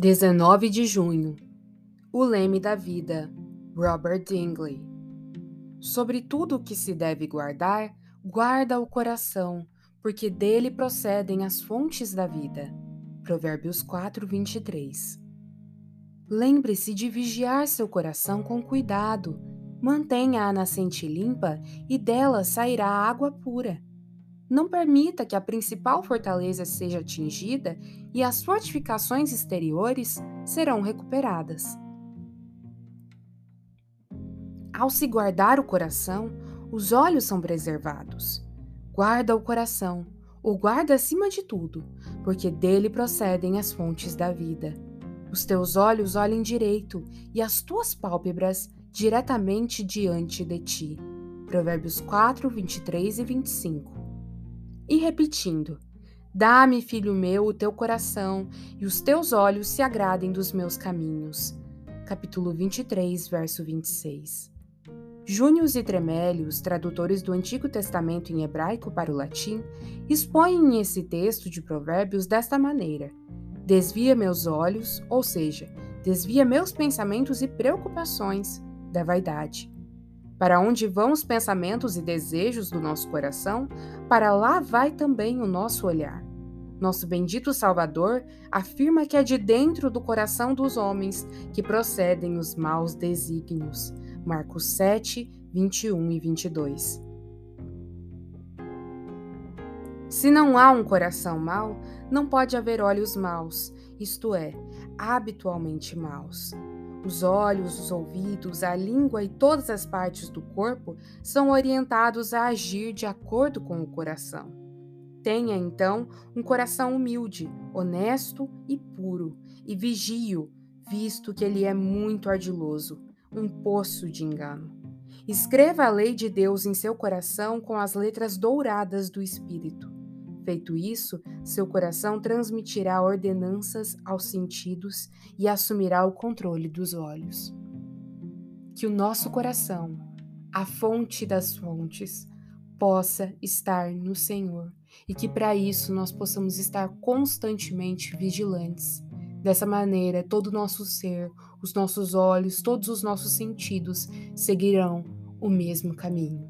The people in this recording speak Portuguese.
19 de junho. O leme da vida. Robert Dingley. Sobre tudo o que se deve guardar, guarda o coração, porque dele procedem as fontes da vida. Provérbios 4, 23. Lembre-se de vigiar seu coração com cuidado. Mantenha a nascente limpa e dela sairá água pura. Não permita que a principal fortaleza seja atingida e as fortificações exteriores serão recuperadas. Ao se guardar o coração, os olhos são preservados. Guarda o coração, o guarda acima de tudo, porque dele procedem as fontes da vida. Os teus olhos olhem direito e as tuas pálpebras diretamente diante de ti. Provérbios 4, 23 e 25 e repetindo: Dá-me, filho meu, o teu coração, e os teus olhos se agradem dos meus caminhos. Capítulo 23, verso 26. Június e Tremélios, tradutores do Antigo Testamento em hebraico para o latim, expõem esse texto de Provérbios desta maneira: Desvia meus olhos, ou seja, desvia meus pensamentos e preocupações da vaidade. Para onde vão os pensamentos e desejos do nosso coração, para lá vai também o nosso olhar. Nosso bendito Salvador afirma que é de dentro do coração dos homens que procedem os maus desígnios. Marcos 7, 21 e 22. Se não há um coração mau, não pode haver olhos maus, isto é, habitualmente maus. Os olhos, os ouvidos, a língua e todas as partes do corpo são orientados a agir de acordo com o coração. Tenha, então, um coração humilde, honesto e puro, e vigio, visto que ele é muito ardiloso, um poço de engano. Escreva a lei de Deus em seu coração com as letras douradas do Espírito. Feito isso, seu coração transmitirá ordenanças aos sentidos e assumirá o controle dos olhos. Que o nosso coração, a fonte das fontes, possa estar no Senhor e que para isso nós possamos estar constantemente vigilantes. Dessa maneira, todo o nosso ser, os nossos olhos, todos os nossos sentidos seguirão o mesmo caminho.